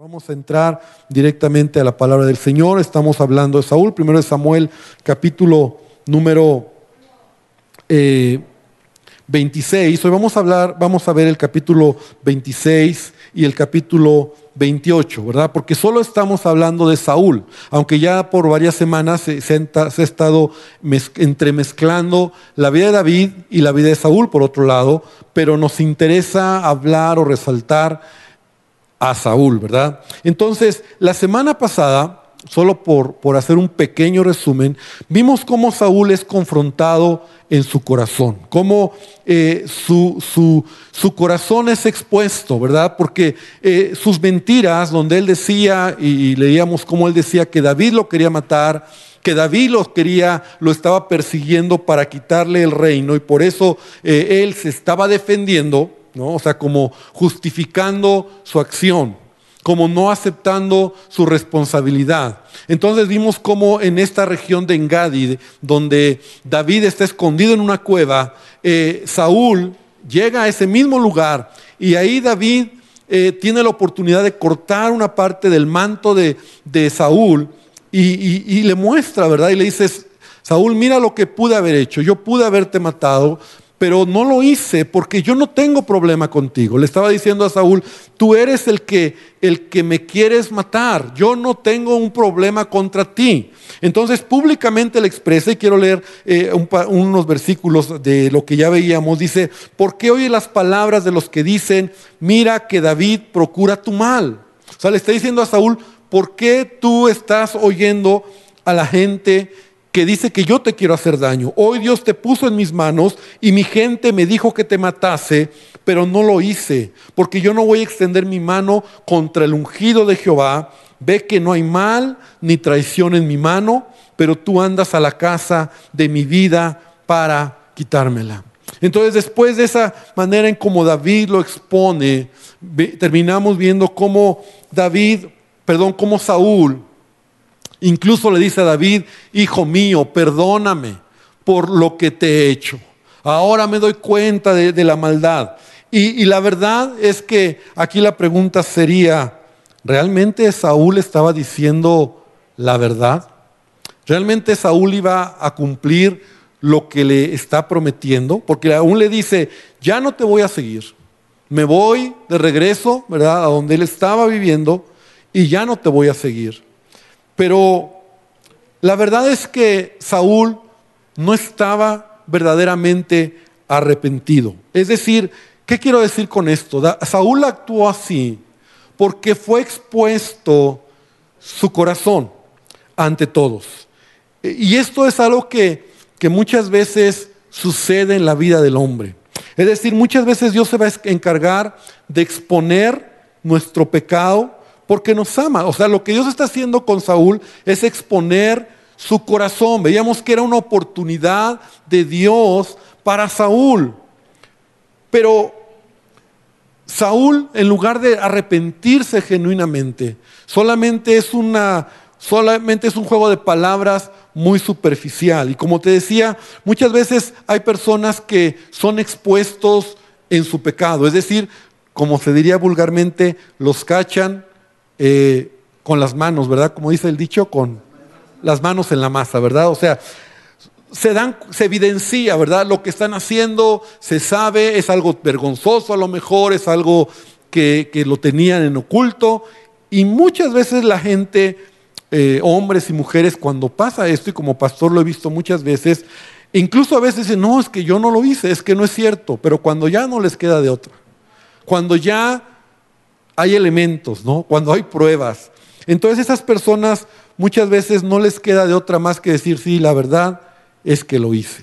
Vamos a entrar directamente a la palabra del Señor. Estamos hablando de Saúl, primero de Samuel, capítulo número 26. Eh, Hoy vamos a hablar, vamos a ver el capítulo 26 y el capítulo 28, ¿verdad? Porque solo estamos hablando de Saúl, aunque ya por varias semanas se, se ha estado entremezclando la vida de David y la vida de Saúl, por otro lado, pero nos interesa hablar o resaltar a Saúl, ¿verdad? Entonces, la semana pasada, solo por, por hacer un pequeño resumen, vimos cómo Saúl es confrontado en su corazón, cómo eh, su, su, su, corazón es expuesto, ¿verdad? Porque eh, sus mentiras, donde él decía, y leíamos cómo él decía que David lo quería matar, que David lo quería, lo estaba persiguiendo para quitarle el reino, y por eso eh, él se estaba defendiendo, o sea, como justificando su acción, como no aceptando su responsabilidad. Entonces vimos cómo en esta región de Engadi, donde David está escondido en una cueva, eh, Saúl llega a ese mismo lugar y ahí David eh, tiene la oportunidad de cortar una parte del manto de, Saúl y, y, le muestra, ¿verdad? Y le dice, Saúl, mira lo que pude haber hecho, yo pude haberte matado, pero no lo hice porque yo no tengo problema contigo. Le estaba diciendo a Saúl, tú eres el que, el que me quieres matar, yo no tengo un problema contra ti. Entonces públicamente le expresa, y quiero leer eh, unos versículos de lo que ya veíamos, dice, ¿por qué oye las palabras de los que dicen, mira que David procura tu mal? O sea, le está diciendo a Saúl, ¿por qué tú estás oyendo a la gente? Que dice que yo te quiero hacer daño. Hoy Dios te puso en mis manos y mi gente me dijo que te matase, pero no lo hice, porque yo no voy a extender mi mano contra el ungido de Jehová. Ve que no hay mal ni traición en mi mano, pero tú andas a la casa de mi vida para quitármela. Entonces después de esa manera en como David lo expone, terminamos viendo cómo David, perdón, cómo Saúl Incluso le dice a David, hijo mío, perdóname por lo que te he hecho. Ahora me doy cuenta de, la maldad. Y, la verdad es que aquí la pregunta sería, ¿realmente Saúl estaba diciendo la verdad? ¿Realmente Saúl iba a cumplir lo que le está prometiendo? Porque aún le dice, ya no te voy a seguir. Me voy de regreso, ¿verdad? A donde él estaba viviendo y ya no te voy a seguir. Pero la verdad es que Saúl no estaba verdaderamente arrepentido. Es decir, ¿qué quiero decir con esto? Saúl actuó así porque fue expuesto su corazón ante todos. Y esto es algo que, que muchas veces sucede en la vida del hombre. Es decir, muchas veces Dios se va a encargar de exponer nuestro pecado porque nos ama. O sea, lo que Dios está haciendo con Saúl es exponer su corazón. Veíamos que era una oportunidad de Dios para Saúl. Pero Saúl, en lugar de arrepentirse genuinamente, solamente es una solamente es un juego de palabras muy superficial. Y como te decía, muchas veces hay personas que son expuestos en su pecado. Es decir, como se diría vulgarmente, los cachan eh, con las manos, ¿verdad? Como dice el dicho, con las manos en la masa, ¿verdad? O sea, se dan, se evidencia, ¿verdad? Lo que están haciendo, se sabe, es algo vergonzoso a lo mejor, es algo que, lo tenían en oculto. Y muchas veces la gente, eh, hombres y mujeres, cuando pasa esto, y como pastor lo he visto muchas veces, incluso a veces dicen, no, es que yo no lo hice, es que no es cierto, pero cuando ya no les queda de otra, cuando ya hay elementos, ¿no? Cuando hay pruebas. Entonces esas personas muchas veces no les queda de otra más que decir, sí, la verdad es que lo hice.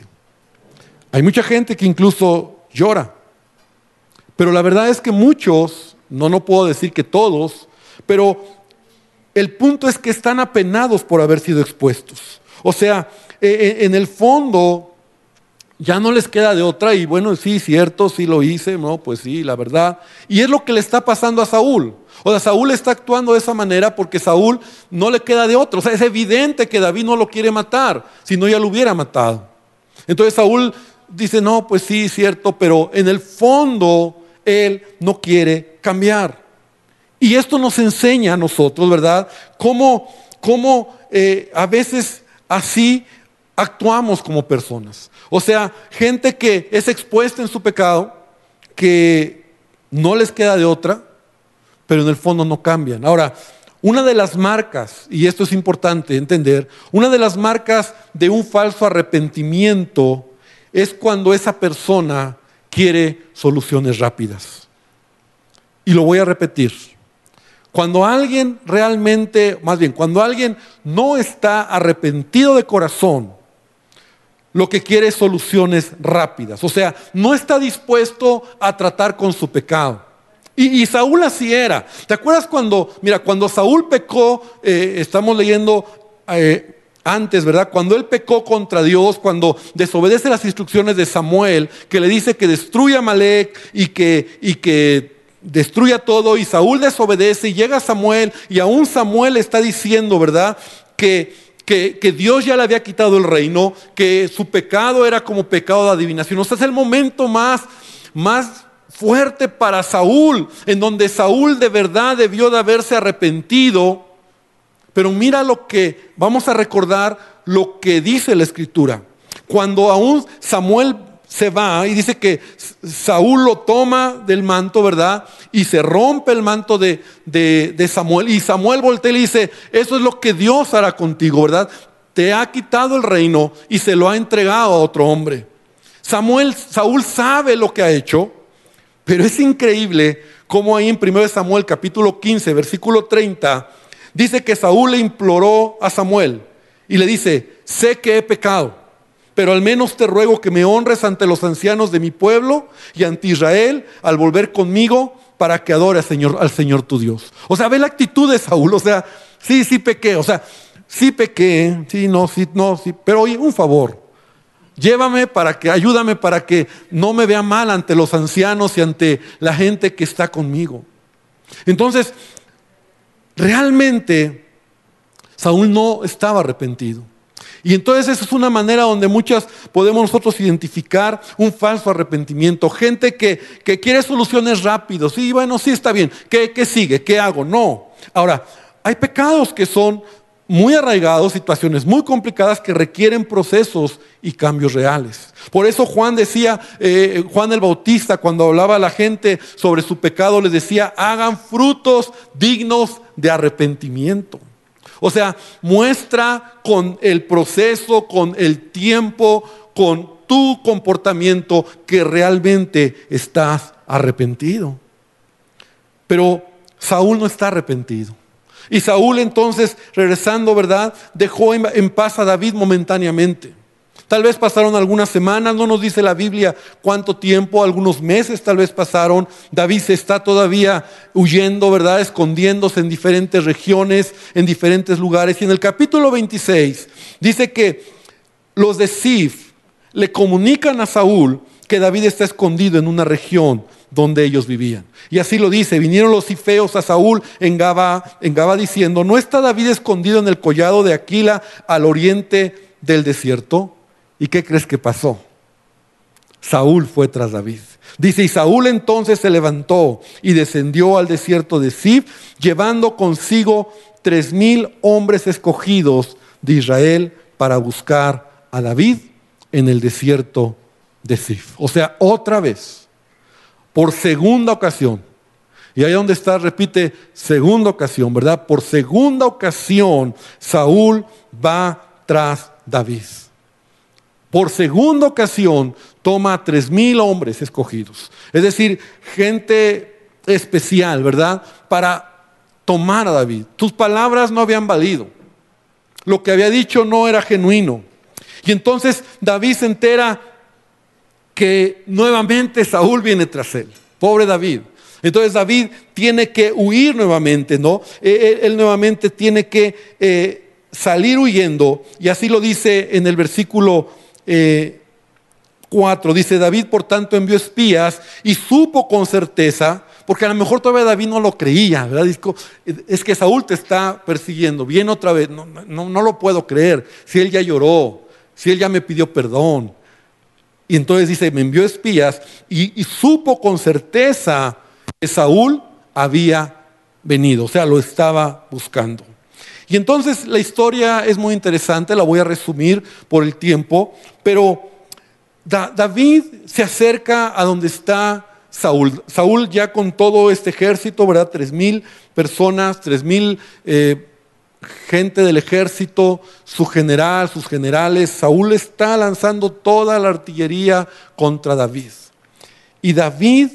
Hay mucha gente que incluso llora. Pero la verdad es que muchos, no no puedo decir que todos, pero el punto es que están apenados por haber sido expuestos. O sea, e, e, en el fondo ya no les queda de otra y bueno, sí, cierto, sí lo hice, no, pues sí, la verdad. Y es lo que le está pasando a Saúl. O sea, Saúl está actuando de esa manera porque Saúl no le queda de otra. O sea, es evidente que David no lo quiere matar, si no ya lo hubiera matado. Entonces Saúl dice, no, pues sí, cierto, pero en el fondo él no quiere cambiar. Y esto nos enseña a nosotros, ¿verdad? Cómo, cómo eh, a veces así actuamos como personas. O sea, gente que es expuesta en su pecado, que no les queda de otra, pero en el fondo no cambian. Ahora, una de las marcas, y esto es importante entender, una de las marcas de un falso arrepentimiento es cuando esa persona quiere soluciones rápidas. Y lo voy a repetir. Cuando alguien realmente, más bien, cuando alguien no está arrepentido de corazón, lo que quiere es soluciones rápidas. O sea, no está dispuesto a tratar con su pecado. Y, Saúl así era. ¿Te acuerdas cuando, mira, cuando Saúl pecó, eh, estamos leyendo eh, antes, ¿verdad? Cuando él pecó contra Dios, cuando desobedece las instrucciones de Samuel, que le dice que destruya a Malek y que, y que destruya todo, y Saúl desobedece y llega Samuel, y aún Samuel está diciendo, ¿verdad? Que que, Dios ya le había quitado el reino, que su pecado era como pecado de adivinación. O sea, es el momento más, más fuerte para Saúl, en donde Saúl de verdad debió de haberse arrepentido. Pero mira lo que, vamos a recordar lo que dice la escritura. Cuando aún Samuel se va y dice que Saúl lo toma del manto, ¿verdad? Y se rompe el manto de, de, Samuel. Y Samuel voltea y le dice, eso es lo que Dios hará contigo, ¿verdad? Te ha quitado el reino y se lo ha entregado a otro hombre. Samuel, Saúl sabe lo que ha hecho, pero es increíble cómo ahí en 1 Samuel capítulo 15, versículo 30, dice que Saúl le imploró a Samuel y le dice, sé que he pecado pero al menos te ruego que me honres ante los ancianos de mi pueblo y ante Israel al volver conmigo para que adore al Señor, al Señor tu Dios. O sea, ve la actitud de Saúl, o sea, sí, sí pequé, o sea, sí pequé, sí, no, sí, no, sí, pero oye, un favor. Llévame para que, ayúdame para que no me vea mal ante los ancianos y ante la gente que está conmigo. Entonces, realmente Saúl no estaba arrepentido. Y entonces esa es una manera donde muchas podemos nosotros identificar un falso arrepentimiento. Gente que, quiere soluciones rápidas. Y bueno, sí está bien. ¿Qué, ¿Qué sigue? ¿Qué hago? No. Ahora, hay pecados que son muy arraigados, situaciones muy complicadas que requieren procesos y cambios reales. Por eso Juan decía, eh, Juan el Bautista, cuando hablaba a la gente sobre su pecado, les decía, hagan frutos dignos de arrepentimiento. O sea, muestra con el proceso, con el tiempo, con tu comportamiento que realmente estás arrepentido. Pero Saúl no está arrepentido. Y Saúl entonces, regresando, ¿verdad? Dejó en paz a David momentáneamente. Tal vez pasaron algunas semanas, no nos dice la Biblia cuánto tiempo, algunos meses tal vez pasaron. David se está todavía huyendo, ¿verdad? Escondiéndose en diferentes regiones, en diferentes lugares. Y en el capítulo 26 dice que los de Sif le comunican a Saúl que David está escondido en una región donde ellos vivían. Y así lo dice, vinieron los cifeos a Saúl en Gaba, en Gaba diciendo, ¿no está David escondido en el collado de Aquila al oriente del desierto? ¿Y qué crees que pasó? Saúl fue tras David. Dice, y Saúl entonces se levantó y descendió al desierto de Sif, llevando consigo tres mil hombres escogidos de Israel para buscar a David en el desierto de Sif. O sea, otra vez, por segunda ocasión. Y ahí donde está, repite, segunda ocasión, ¿verdad? Por segunda ocasión, Saúl va tras David por segunda ocasión toma a tres mil hombres escogidos. Es decir, gente especial, ¿verdad? Para tomar a David. Tus palabras no habían valido. Lo que había dicho no era genuino. Y entonces David se entera que nuevamente Saúl viene tras él. Pobre David. Entonces David tiene que huir nuevamente, ¿no? Él, nuevamente tiene que eh, salir huyendo. Y así lo dice en el versículo 4 eh, dice, David por tanto envió espías y supo con certeza, porque a lo mejor todavía David no lo creía, ¿verdad? Es que Saúl te está persiguiendo, viene otra vez, no, no, lo puedo creer, si él ya lloró, si él ya me pidió perdón. Y entonces dice, me envió espías y supo con certeza que Saúl había venido, o sea, lo estaba buscando. Y entonces la historia es muy interesante, la voy a resumir por el tiempo, pero David se acerca a donde está Saúl. Saúl ya con todo este ejército, ¿verdad? Tres mil personas, tres mil eh, gente del ejército, su general, sus generales. Saúl está lanzando toda la artillería contra David. Y David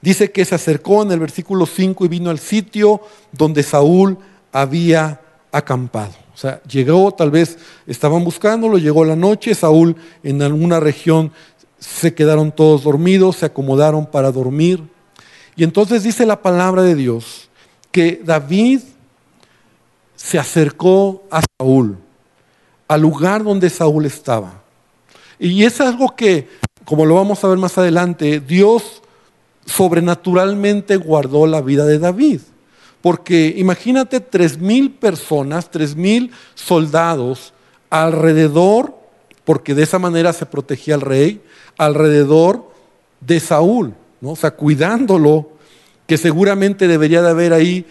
dice que se acercó en el versículo 5 y vino al sitio donde Saúl había acampado. O sea, llegó, tal vez estaban buscándolo, llegó la noche, Saúl en alguna región se quedaron todos dormidos, se acomodaron para dormir. Y entonces dice la palabra de Dios que David se acercó a Saúl, al lugar donde Saúl estaba. Y es algo que, como lo vamos a ver más adelante, Dios sobrenaturalmente guardó la vida de David. Porque imagínate tres mil personas, tres mil soldados alrededor, porque de esa manera se protegía al rey, alrededor de Saúl, ¿no? o sea, cuidándolo, que seguramente debería de haber ahí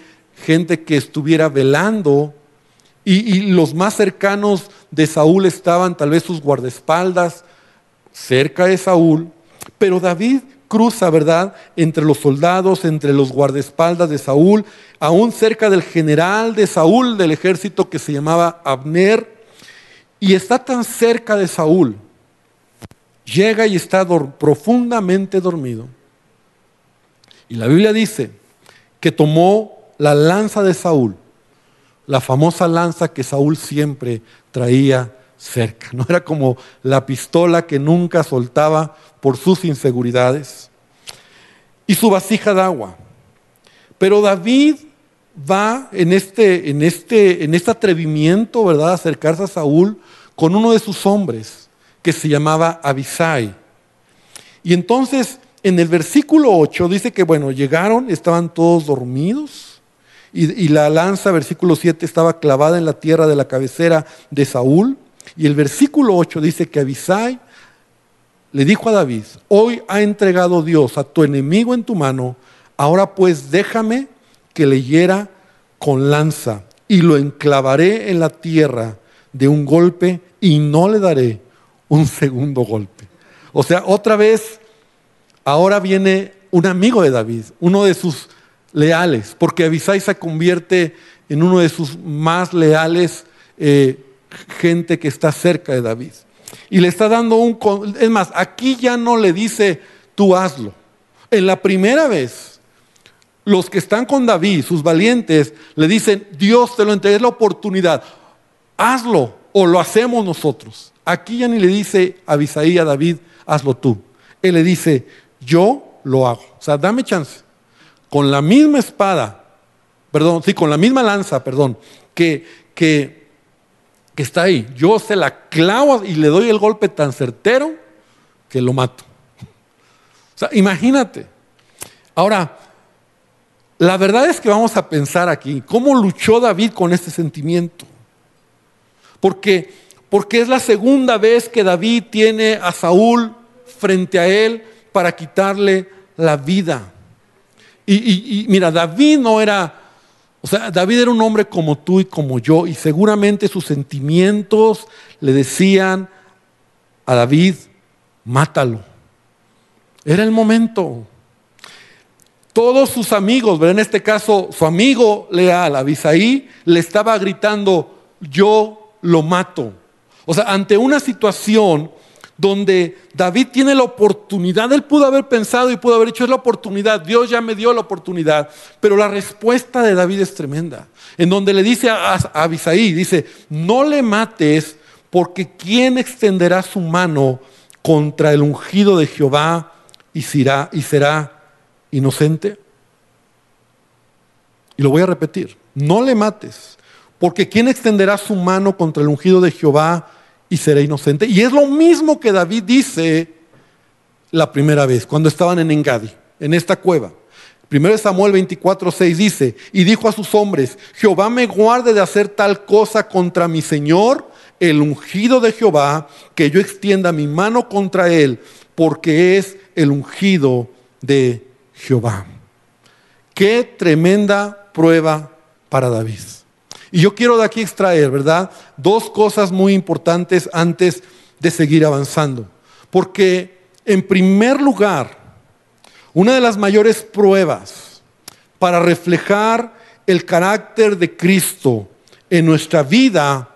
gente que estuviera velando, y, y los más cercanos de Saúl estaban tal vez sus guardaespaldas cerca de Saúl, pero David cruza, ¿verdad?, entre los soldados, entre los guardaespaldas de Saúl, aún cerca del general de Saúl del ejército que se llamaba Abner, y está tan cerca de Saúl, llega y está profundamente dormido. Y la Biblia dice que tomó la lanza de Saúl, la famosa lanza que Saúl siempre traía cerca. No era como la pistola que nunca soltaba por sus inseguridades. Y su vasija de agua. Pero David va en este, en este, en este atrevimiento, ¿verdad?, a acercarse a Saúl con uno de sus hombres que se llamaba Abisai. Y entonces en el versículo 8 dice que, bueno, llegaron, estaban todos dormidos y, y, la lanza, versículo 7, estaba clavada en la tierra de la cabecera de Saúl. Y el versículo 8 dice que Abisai le dijo a David, hoy ha entregado Dios a tu enemigo en tu mano, ahora pues déjame que le hiera con lanza y lo enclavaré en la tierra de un golpe y no le daré un segundo golpe. O sea, otra vez, ahora viene un amigo de David, uno de sus leales, porque Abisai se convierte en uno de sus más leales eh, gente que está cerca de David. Y le está dando un... Es más, aquí ya no le dice, tú hazlo. En la primera vez, los que están con David, sus valientes, le dicen, Dios te lo entrega, es la oportunidad. Hazlo o lo hacemos nosotros. Aquí ya ni le dice a Abisaí, a David, hazlo tú. Él le dice, yo lo hago. O sea, dame chance. Con la misma espada, perdón, sí, con la misma lanza, perdón, que, que que está ahí. Yo se la clavo y le doy el golpe tan certero que lo mato. O sea, imagínate. Ahora, la verdad es que vamos a pensar aquí, ¿cómo luchó David con este sentimiento? Porque, porque es la segunda vez que David tiene a Saúl frente a él para quitarle la vida. y mira, David no era o sea, David era un hombre como tú y como yo, y seguramente sus sentimientos le decían a David, mátalo. Era el momento. Todos sus amigos, en este caso su amigo leal, Abisaí, le estaba gritando, yo lo mato. O sea, ante una situación donde David tiene la oportunidad, él pudo haber pensado y pudo haber dicho, es la oportunidad, Dios ya me dio la oportunidad, pero la respuesta de David es tremenda, en donde le dice a, Abisaí, dice, no le mates porque ¿quién extenderá su mano contra el ungido de Jehová y será, y será inocente? Y lo voy a repetir, no le mates, porque ¿quién extenderá su mano contra el ungido de Jehová y seré inocente. Y es lo mismo que David dice la primera vez, cuando estaban en Engadi, en esta cueva. Primero Samuel 24, 6 dice, y dijo a sus hombres, Jehová me guarde de hacer tal cosa contra mi Señor, el ungido de Jehová, que yo extienda mi mano contra él, porque es el ungido de Jehová. Qué tremenda prueba para David. Y yo quiero de aquí extraer, ¿verdad? Dos cosas muy importantes antes de seguir avanzando. Porque, en primer lugar, una de las mayores pruebas para reflejar el carácter de Cristo en nuestra vida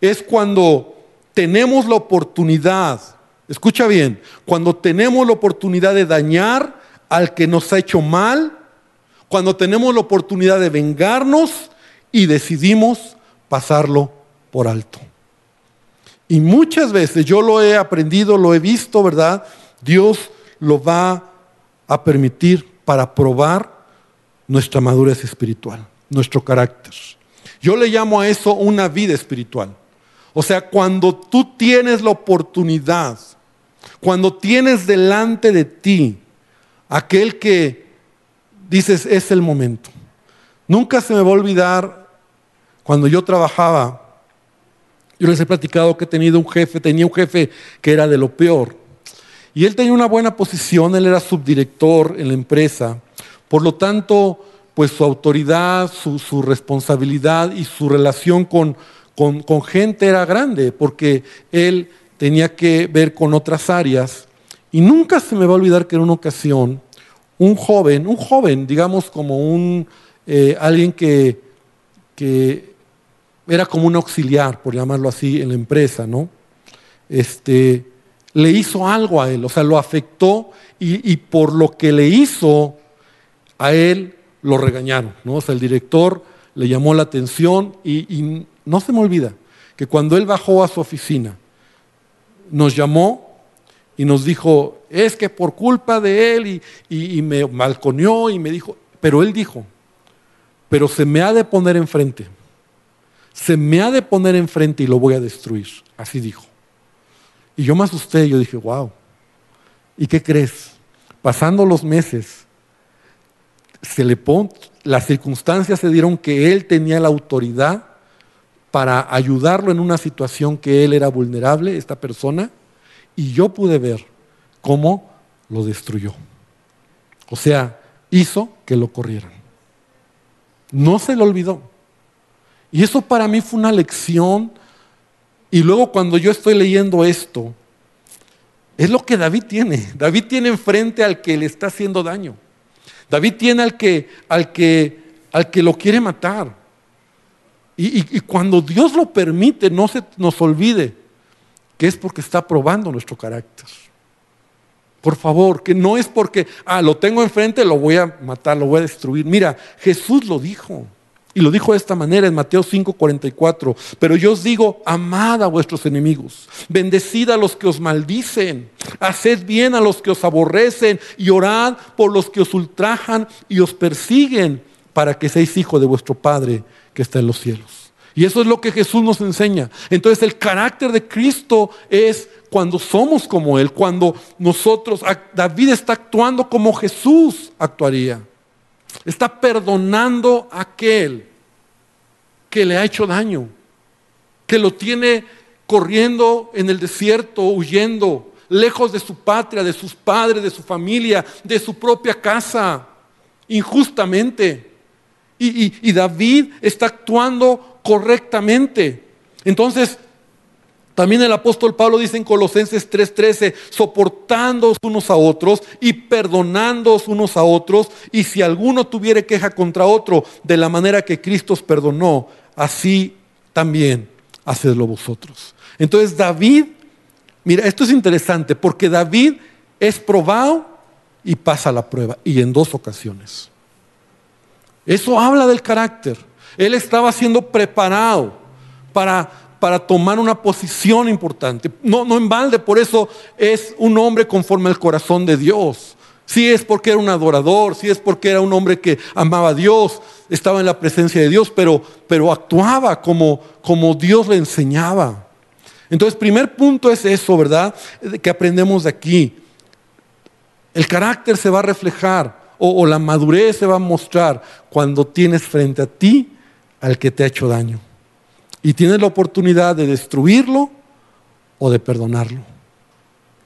es cuando tenemos la oportunidad, escucha bien, cuando tenemos la oportunidad de dañar al que nos ha hecho mal, cuando tenemos la oportunidad de vengarnos y decidimos pasarlo por alto. Y muchas veces yo lo he aprendido, lo he visto, ¿verdad? Dios lo va a permitir para probar nuestra madurez espiritual, nuestro carácter. Yo le llamo a eso una vida espiritual. O sea, cuando tú tienes la oportunidad, cuando tienes delante de ti aquel que dices es el momento. Nunca se me va a olvidar cuando yo trabajaba, yo les he platicado que he tenido un jefe, tenía un jefe que era de lo peor. Y él tenía una buena posición, él era subdirector en la empresa. Por lo tanto, pues su autoridad, su, responsabilidad y su relación con, con, gente era grande, porque él tenía que ver con otras áreas. Y nunca se me va a olvidar que en una ocasión, un joven, un joven, digamos como un, eh, alguien que, que era como un auxiliar, por llamarlo así, en la empresa, ¿no? Este, le hizo algo a él, o sea, lo afectó y, por lo que le hizo a él, lo regañaron, ¿no? O sea, el director le llamó la atención y, no se me olvida que cuando él bajó a su oficina, nos llamó y nos dijo, es que por culpa de él y, y me balconeó y me dijo, pero él dijo, pero se me ha de poner enfrente, se me ha de poner enfrente y lo voy a destruir, así dijo. Y yo me asusté, yo dije, wow, ¿y qué crees? Pasando los meses, se le las circunstancias se dieron que él tenía la autoridad para ayudarlo en una situación que él era vulnerable, esta persona, y yo pude ver cómo lo destruyó. O sea, hizo que lo corrieran. No se lo olvidó. Y eso para mí fue una lección. Y luego cuando yo estoy leyendo esto, es lo que David tiene. David tiene enfrente al que le está haciendo daño. David tiene al que, al que, al que lo quiere matar. Y, cuando Dios lo permite, no se nos olvide que es porque está probando nuestro carácter. Por favor, que no es porque, ah, lo tengo enfrente, lo voy a matar, lo voy a destruir. Mira, Jesús lo dijo. Y lo dijo de esta manera en Mateo 5:44. Pero yo os digo, amad a vuestros enemigos, bendecid a los que os maldicen, haced bien a los que os aborrecen y orad por los que os ultrajan y os persiguen para que seáis hijos de vuestro Padre que está en los cielos. Y eso es lo que Jesús nos enseña. Entonces el carácter de Cristo es cuando somos como Él, cuando nosotros, David está actuando como Jesús actuaría. Está perdonando a aquel que le ha hecho daño, que lo tiene corriendo en el desierto, huyendo, lejos de su patria, de sus padres, de su familia, de su propia casa, injustamente. Y, David está actuando correctamente. Entonces, también el apóstol Pablo dice en Colosenses 3:13, soportándoos unos a otros y perdonándoos unos a otros, y si alguno tuviere queja contra otro, de la manera que Cristo os perdonó, así también hacedlo vosotros. Entonces David, mira, esto es interesante, porque David es probado y pasa la prueba, y en dos ocasiones. Eso habla del carácter. Él estaba siendo preparado para para tomar una posición importante. No, no en balde, por eso es un hombre conforme al corazón de Dios. Si es porque era un adorador, si es porque era un hombre que amaba a Dios, estaba en la presencia de Dios, pero, pero actuaba como, como Dios le enseñaba. Entonces, primer punto es eso, ¿verdad? Que aprendemos de aquí. El carácter se va a reflejar o la madurez se va a mostrar cuando tienes frente a ti al que te ha hecho daño. Y tienes la oportunidad de destruirlo o de perdonarlo.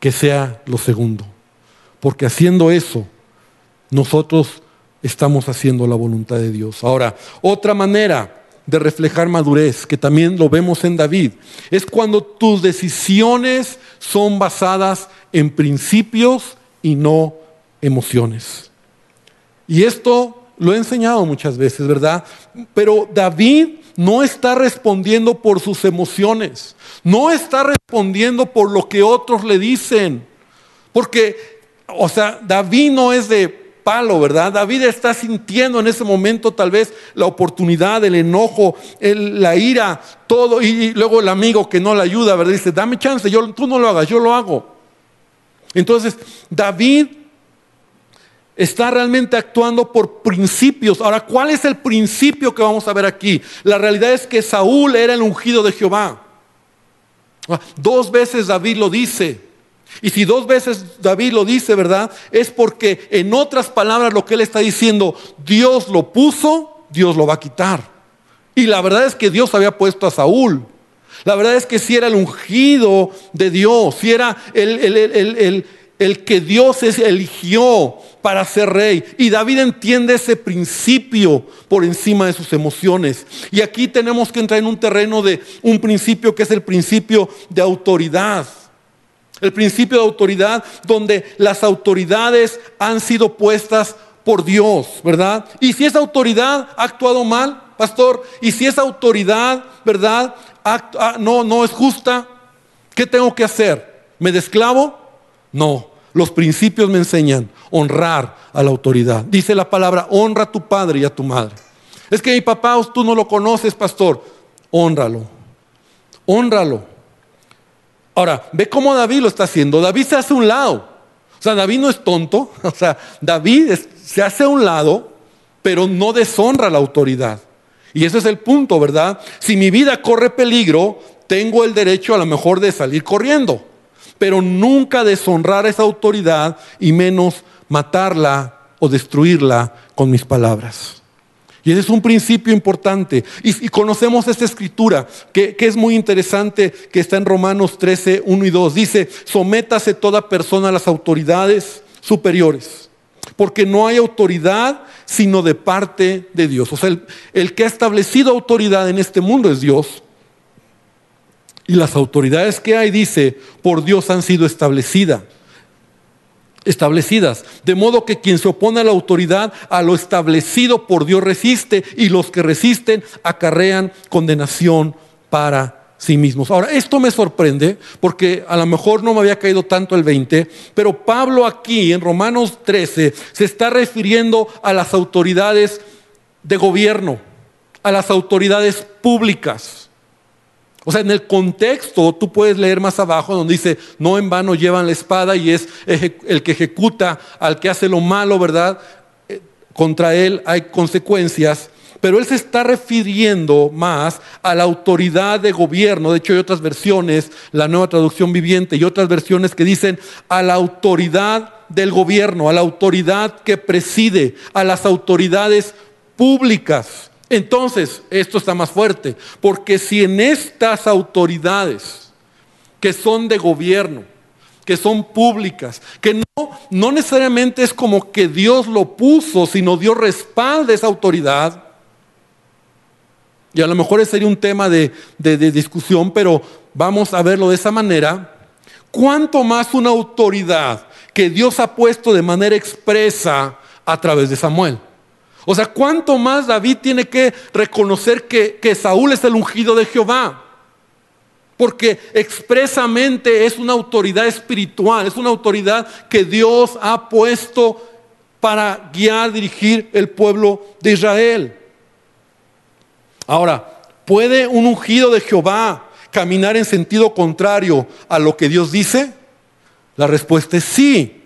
Que sea lo segundo. Porque haciendo eso, nosotros estamos haciendo la voluntad de Dios. Ahora, otra manera de reflejar madurez, que también lo vemos en David, es cuando tus decisiones son basadas en principios y no emociones. Y esto lo he enseñado muchas veces, ¿verdad? Pero David no está respondiendo por sus emociones, no está respondiendo por lo que otros le dicen, porque, o sea, David no es de palo, ¿verdad? David está sintiendo en ese momento tal vez la oportunidad, el enojo, la ira, todo, y, luego el amigo que no le ayuda, ¿verdad? Dice, dame chance, yo, tú no lo hagas, yo lo hago. Entonces, David está realmente actuando por principios. Ahora, ¿cuál es el principio que vamos a ver aquí? La realidad es que Saúl era el ungido de Jehová. Dos veces David lo dice. Y si dos veces David lo dice, ¿verdad? Es porque en otras palabras lo que él está diciendo, Dios lo puso, Dios lo va a quitar. Y la verdad es que Dios había puesto a Saúl. La verdad es que si era el ungido de Dios, si era el, el que Dios eligió para ser rey. Y David entiende ese principio por encima de sus emociones. Y aquí tenemos que entrar en un terreno de un principio que es el principio de autoridad. El principio de autoridad donde las autoridades han sido puestas por Dios, ¿verdad? Y si esa autoridad ha actuado mal, pastor, y si esa autoridad, ¿verdad? Ah, no, no es justa, ¿qué tengo que hacer? ¿Me desclavo? No. Los principios me enseñan honrar a la autoridad. Dice la palabra, honra a tu padre y a tu madre. Es que mi papá, tú no lo conoces, pastor. Honralo. Honralo. Ahora, ve cómo David lo está haciendo. David se hace a un lado. O sea, David no es tonto. O sea, David se hace a un lado, pero no deshonra la autoridad. Y ese es el punto, ¿verdad? Si mi vida corre peligro, tengo el derecho a lo mejor de salir corriendo, pero nunca deshonrar esa autoridad y menos matarla o destruirla con mis palabras. Y ese es un principio importante. Y, conocemos esta escritura, que, que, es muy interesante, que está en Romanos 13, 1 y 2. Dice, sométase toda persona a las autoridades superiores, porque no hay autoridad sino de parte de Dios. O sea, el que ha establecido autoridad en este mundo es Dios. Y las autoridades que hay, dice, por Dios han sido establecidas establecidas. De modo que quien se opone a la autoridad, a lo establecido por Dios resiste y los que resisten acarrean condenación para sí mismos. Ahora, esto me sorprende porque a lo mejor no me había caído tanto el 20, pero Pablo aquí en Romanos 13 se está refiriendo a las autoridades de gobierno, a las autoridades públicas. O sea, en el contexto tú puedes leer más abajo donde dice, no en vano llevan la espada y es el que ejecuta al que hace lo malo, ¿verdad? Eh, contra él hay consecuencias, pero él se está refiriendo más a la autoridad de gobierno. De hecho, hay otras versiones, la nueva traducción viviente y otras versiones que dicen a la autoridad del gobierno, a la autoridad que preside, a las autoridades públicas. Entonces, esto está más fuerte, porque si en estas autoridades que son de gobierno, que son públicas, que no, no necesariamente es como que Dios lo puso, sino Dios respalda esa autoridad, y a lo mejor ese sería un tema de, de discusión, pero vamos a verlo de esa manera, ¿cuánto más una autoridad que Dios ha puesto de manera expresa a través de Samuel? O sea, ¿cuánto más David tiene que reconocer que, que Saúl es el ungido de Jehová? Porque expresamente es una autoridad espiritual, es una autoridad que Dios ha puesto para guiar, dirigir el pueblo de Israel. Ahora, ¿puede un ungido de Jehová caminar en sentido contrario a lo que Dios dice? La respuesta es sí.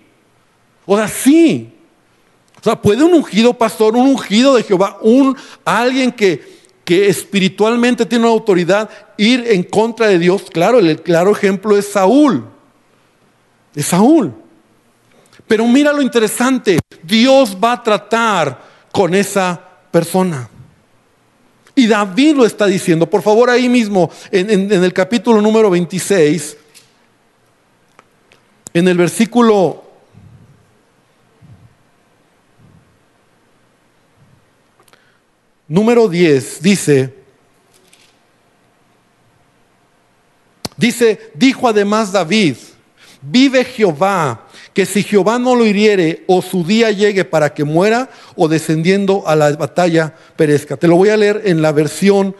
O sea, sí. O sea, ¿puede un ungido pastor, un ungido de Jehová, un alguien que, que espiritualmente tiene una autoridad ir en contra de Dios? Claro, el claro ejemplo es Saúl. Es Saúl. Pero mira lo interesante, Dios va a tratar con esa persona. Y David lo está diciendo. Por favor, ahí mismo, en, en el capítulo número 26, en el versículo número 10 dice, dice, dijo además David, vive Jehová, que si Jehová no lo hiriere o su día llegue para que muera o descendiendo a la batalla perezca. Te lo voy a leer en la versión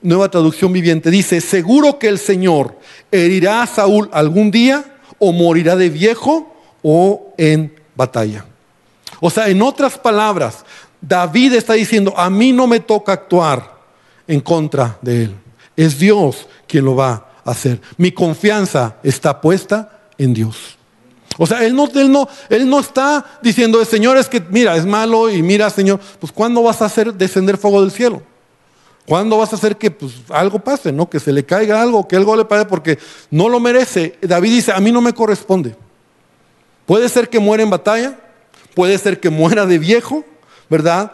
nueva traducción viviente. Dice, seguro que el Señor herirá a Saúl algún día o morirá de viejo o en batalla. O sea, en otras palabras, David está diciendo, a mí no me toca actuar en contra de él. Es Dios quien lo va a hacer. Mi confianza está puesta en Dios. O sea, él no, él no, él no está diciendo, Señor, es que mira, es malo y mira, Señor, pues ¿cuándo vas a hacer descender fuego del cielo? ¿Cuándo vas a hacer que pues, algo pase, no? Que se le caiga algo, que algo le pase porque no lo merece. David dice, a mí no me corresponde. Puede ser que muera en batalla, puede ser que muera de viejo, ¿verdad?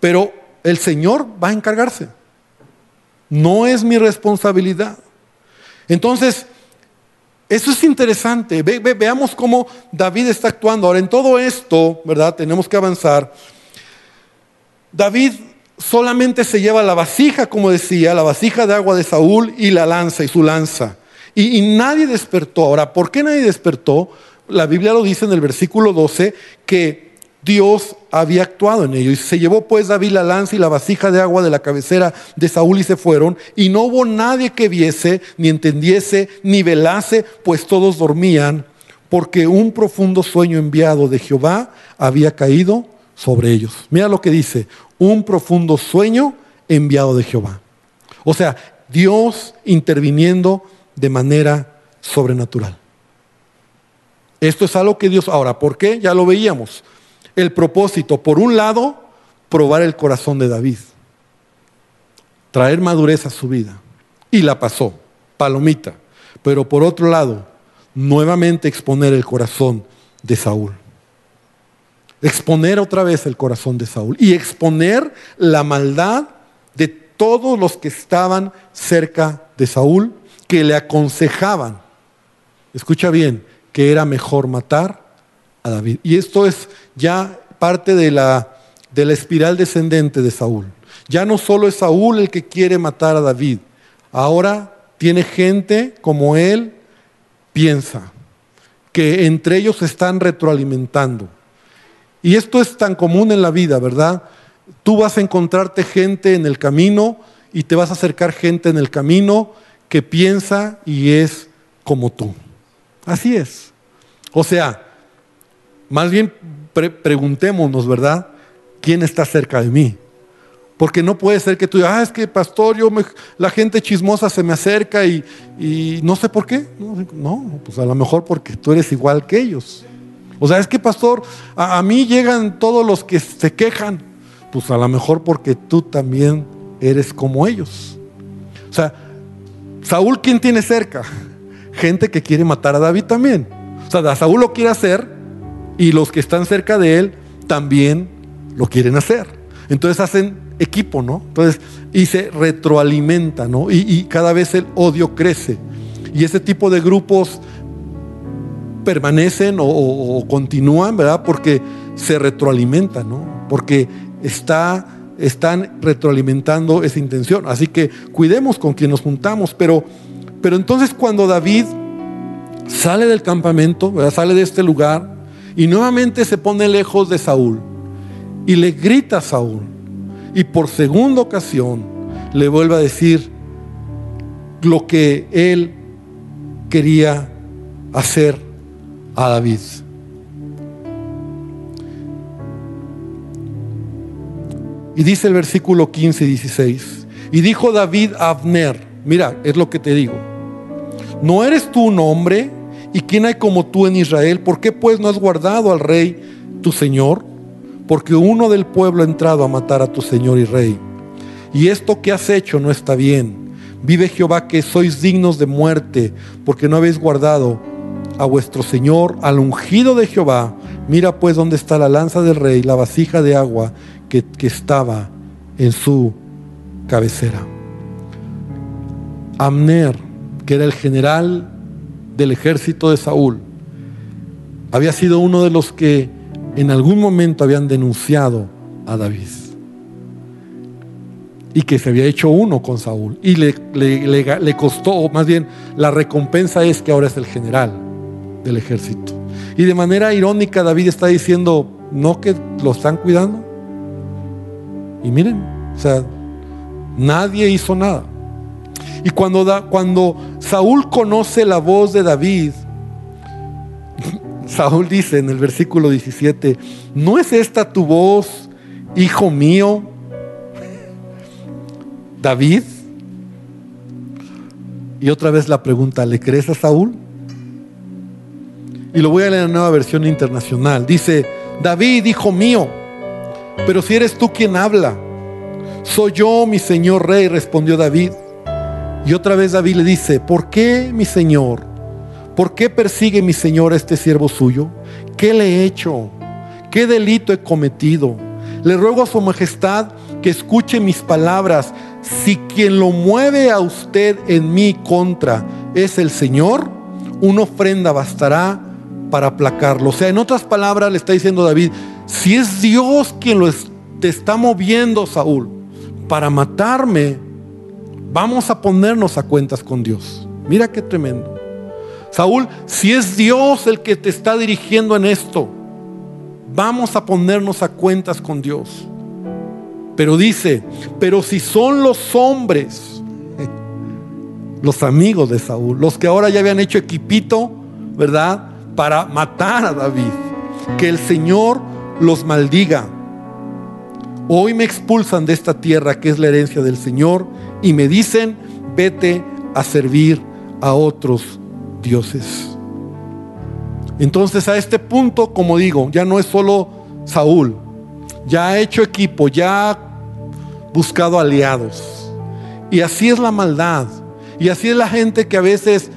Pero el Señor va a encargarse. No es mi responsabilidad. Entonces, eso es interesante. veamos cómo David está actuando. Ahora, en todo esto, ¿verdad? Tenemos que avanzar. David solamente se lleva la vasija, como decía, la vasija de agua de Saúl y la lanza y su lanza. Y, y nadie despertó. Ahora, ¿por qué nadie despertó? La Biblia lo dice en el versículo 12 que Dios había actuado en ello. Y se llevó pues David la lanza y la vasija de agua de la cabecera de Saúl y se fueron. Y no hubo nadie que viese, ni entendiese, ni velase, pues todos dormían, porque un profundo sueño enviado de Jehová había caído sobre ellos. Mira lo que dice, un profundo sueño enviado de Jehová. O sea, Dios interviniendo de manera sobrenatural. Esto es algo que Dios, ahora, ¿por qué? Ya lo veíamos el propósito, por un lado, probar el corazón de David, traer madurez a su vida. Y la pasó, palomita. Pero por otro lado, nuevamente exponer el corazón de Saúl. Exponer otra vez el corazón de Saúl y exponer la maldad de todos los que estaban cerca de Saúl, que le aconsejaban, escucha bien, que era mejor matar Y esto es ya parte de la, de la espiral descendente de Saúl. Ya no solo es Saúl el que quiere matar a David, ahora tiene gente como él piensa, que entre ellos se están retroalimentando. Y esto es tan común en la vida, ¿verdad? Tú vas a encontrarte gente en el camino y te vas a acercar gente en el camino que piensa y es como tú. Así es. O sea, más bien preguntémonos, ¿verdad? ¿Quién está cerca de mí? Porque no puede ser que tú digas, ah, es que pastor, yo la gente chismosa se me acerca y, no sé por qué. No, pues a lo mejor porque tú eres igual que ellos. O sea, es que pastor, a, a mí llegan todos los que se quejan. Pues a lo mejor porque tú también eres como ellos. O sea, Saúl, ¿quién tiene cerca? Gente que quiere matar a David también. O sea, Saúl lo quiere hacer, y los que están cerca de él también lo quieren hacer. Entonces hacen equipo, ¿no? Entonces, y se retroalimenta, ¿no? Y, cada vez el odio crece. Y ese tipo de grupos permanecen o, continúan, ¿verdad? Porque se retroalimentan, ¿no? Porque está, están retroalimentando esa intención. Así que cuidemos con quien nos juntamos. Pero, pero entonces cuando David sale del campamento, ¿verdad? sale de este lugar, y nuevamente se pone lejos de Saúl y le grita a Saúl. Y por segunda ocasión le vuelve a decir lo que él quería hacer a David. Y dice el versículo 15 y 16. Y dijo David a Abner, mira, es lo que te digo. ¿No eres tú un hombre ¿Y quién hay como tú en Israel? ¿Por qué pues no has guardado al rey tu Señor? Porque uno del pueblo ha entrado a matar a tu Señor y rey. Y esto que has hecho no está bien. Vive Jehová que sois dignos de muerte, porque no habéis guardado a vuestro Señor, al ungido de Jehová. Mira pues dónde está la lanza del rey, la vasija de agua que, que estaba en su cabecera. Amner, que era el general del ejército de Saúl, había sido uno de los que en algún momento habían denunciado a David. y que se había hecho uno con Saúl. Y le, le, costó, o más bien la recompensa es que ahora es el general del ejército. Y de manera irónica David está diciendo, no que lo están cuidando. Y miren, o sea, nadie hizo nada. Y cuando, da, cuando Saúl conoce la voz de David, Saúl dice en el versículo 17, ¿no es esta tu voz, hijo mío, David? Y otra vez la pregunta, ¿le crees a Saúl? Y lo voy a leer en la nueva versión internacional. Dice, David, hijo mío, pero si eres tú quien habla, soy yo, mi señor rey, respondió David. Y otra vez David le dice, ¿por qué, mi señor? ¿Por qué persigue mi señor a este siervo suyo? ¿Qué le he hecho? ¿Qué delito he cometido? Le ruego a su majestad que escuche mis palabras. Si quien lo mueve a usted en mi contra es el Señor, una ofrenda bastará para aplacarlo. O sea, en otras palabras le está diciendo David, si es Dios quien lo te está moviendo, Saúl, para matarme, vamos a ponernos a cuentas con Dios. Mira qué tremendo. Saúl, si es Dios el que te está dirigiendo en esto, vamos a ponernos a cuentas con Dios. Pero dice, pero si son los hombres, los amigos de Saúl, los que ahora ya habían hecho equipito, ¿verdad? Para matar a David, que el Señor los maldiga. Hoy me expulsan de esta tierra que es la herencia del Señor y me dicen, vete a servir a otros dioses. Entonces a este punto, como digo, ya no es solo Saúl, ya ha hecho equipo, ya ha buscado aliados. Y así es la maldad. Y así es la gente que a veces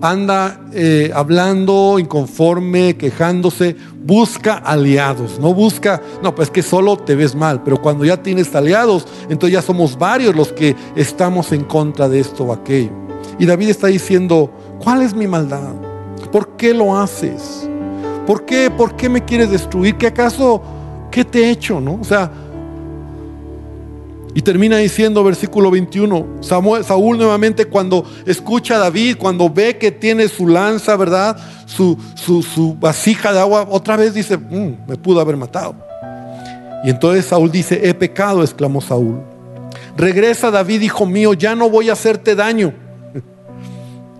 anda eh, hablando inconforme, quejándose, busca aliados, no busca, no, pues que solo te ves mal, pero cuando ya tienes aliados, entonces ya somos varios los que estamos en contra de esto o aquello. Y David está diciendo, ¿Cuál es mi maldad? ¿Por qué lo haces? ¿Por qué? ¿Por qué me quieres destruir? ¿Qué acaso? ¿Qué te he hecho? ¿No? O sea, y termina diciendo versículo 21, Saúl nuevamente cuando escucha a David, cuando ve que tiene su lanza, ¿verdad? Su, su, vasija de agua, otra vez dice, mm, me pudo haber matado. Y entonces Saúl dice, he pecado, exclamó Saúl. Regresa David, hijo mío, ya no voy a hacerte daño.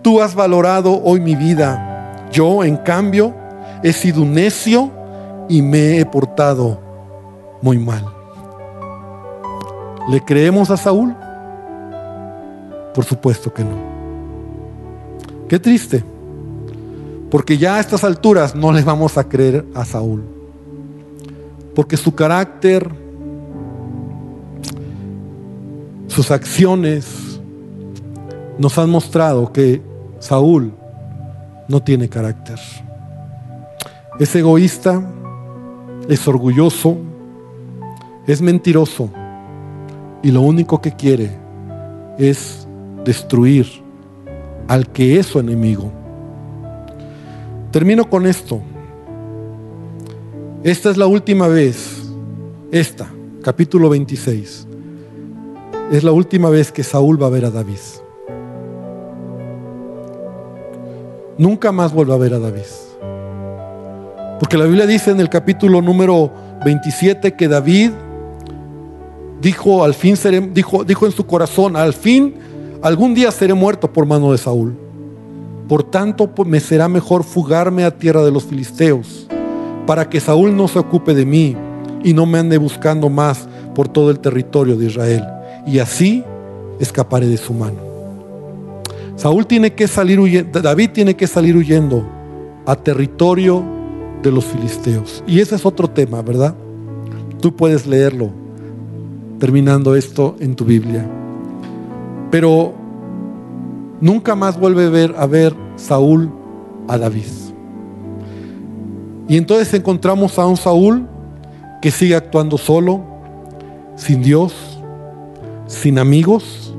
Tú has valorado hoy mi vida. Yo, en cambio, he sido necio y me he portado muy mal. ¿Le creemos a Saúl? Por supuesto que no. Qué triste. Porque ya a estas alturas no le vamos a creer a Saúl. Porque su carácter, sus acciones nos han mostrado que Saúl no tiene carácter. Es egoísta, es orgulloso, es mentiroso y lo único que quiere es destruir al que es su enemigo. Termino con esto. Esta es la última vez, esta, capítulo 26, es la última vez que Saúl va a ver a David. nunca más vuelva a ver a David. Porque la Biblia dice en el capítulo número 27 que David dijo, al fin dijo, dijo en su corazón, al fin, algún día seré muerto por mano de Saúl. Por tanto, pues, me será mejor fugarme a tierra de los filisteos, para que Saúl no se ocupe de mí y no me ande buscando más por todo el territorio de Israel. Y así escaparé de su mano. Saúl tiene que salir huyendo, David tiene que salir huyendo a territorio de los filisteos. Y ese es otro tema, ¿verdad? Tú puedes leerlo terminando esto en tu Biblia. Pero nunca más vuelve a ver, a ver Saúl a David. Y entonces encontramos a un Saúl que sigue actuando solo, sin Dios, sin amigos,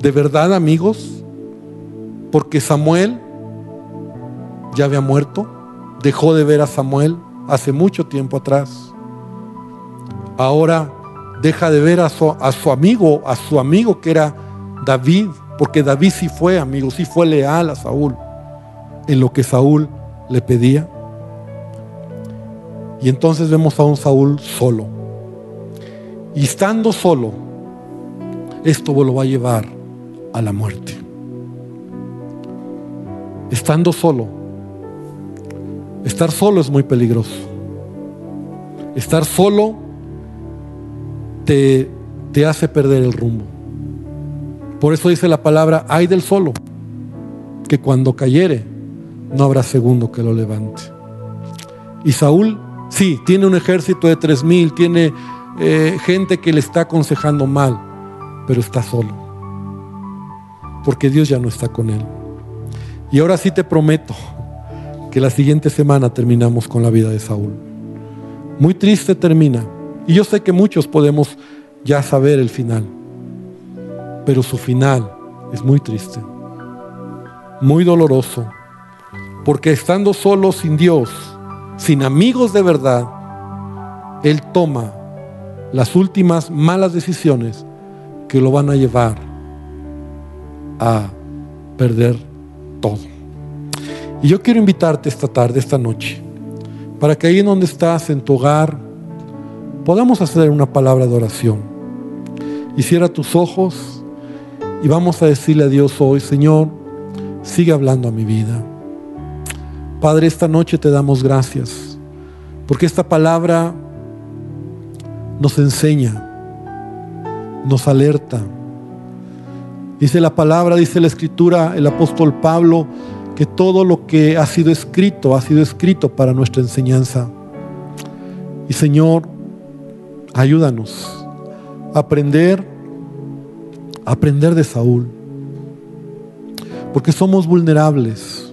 de verdad amigos, porque Samuel ya había muerto, dejó de ver a Samuel hace mucho tiempo atrás. Ahora deja de ver a su, amigo, a su amigo que era David, porque David sí fue amigo, sí fue leal a Saúl en lo que Saúl le pedía. Y entonces vemos a un Saúl solo. Y estando solo, esto lo va a llevar a la muerte. Estando solo. Estar solo es muy peligroso. Estar solo te, hace perder el rumbo. Por eso dice la palabra, hay del solo, que cuando cayere, no habrá segundo que lo levante. Y Saúl, sí, tiene un ejército de tres mil, tiene eh, gente que le está aconsejando mal, pero está solo. Porque Dios ya no está con él. Y ahora sí te prometo que la siguiente semana terminamos con la vida de Saúl. Muy triste termina. Y yo sé que muchos podemos ya saber el final. Pero su final es muy triste. Muy doloroso porque estando solo sin Dios, sin amigos de verdad, Él toma las últimas malas decisiones que lo van a llevar a perder todo. Y yo quiero invitarte esta tarde, esta noche, para que ahí en donde estás, en tu hogar, podamos hacer una palabra de oración. Y cierra tus ojos y vamos a decirle a Dios hoy, Señor, sigue hablando a mi vida. Padre, esta noche te damos gracias, porque esta palabra nos enseña, nos alerta. Dice la palabra, dice la escritura, el apóstol Pablo, que todo lo que ha sido escrito, ha sido escrito para nuestra enseñanza. Y Señor, ayúdanos a aprender, a aprender de Saúl, porque somos vulnerables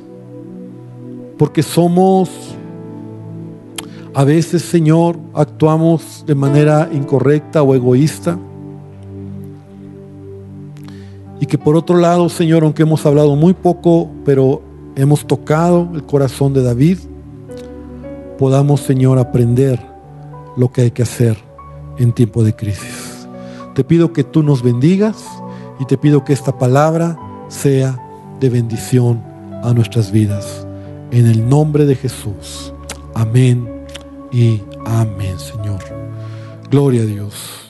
porque somos, a veces, Señor, actuamos de manera incorrecta o egoísta. Y que por otro lado, Señor, aunque hemos hablado muy poco, pero hemos tocado el corazón de David, podamos, Señor, aprender lo que hay que hacer en tiempo de crisis. Te pido que tú nos bendigas y te pido que esta palabra sea de bendición a nuestras vidas. En el nombre de Jesús. Amén y amén, Señor. Gloria a Dios.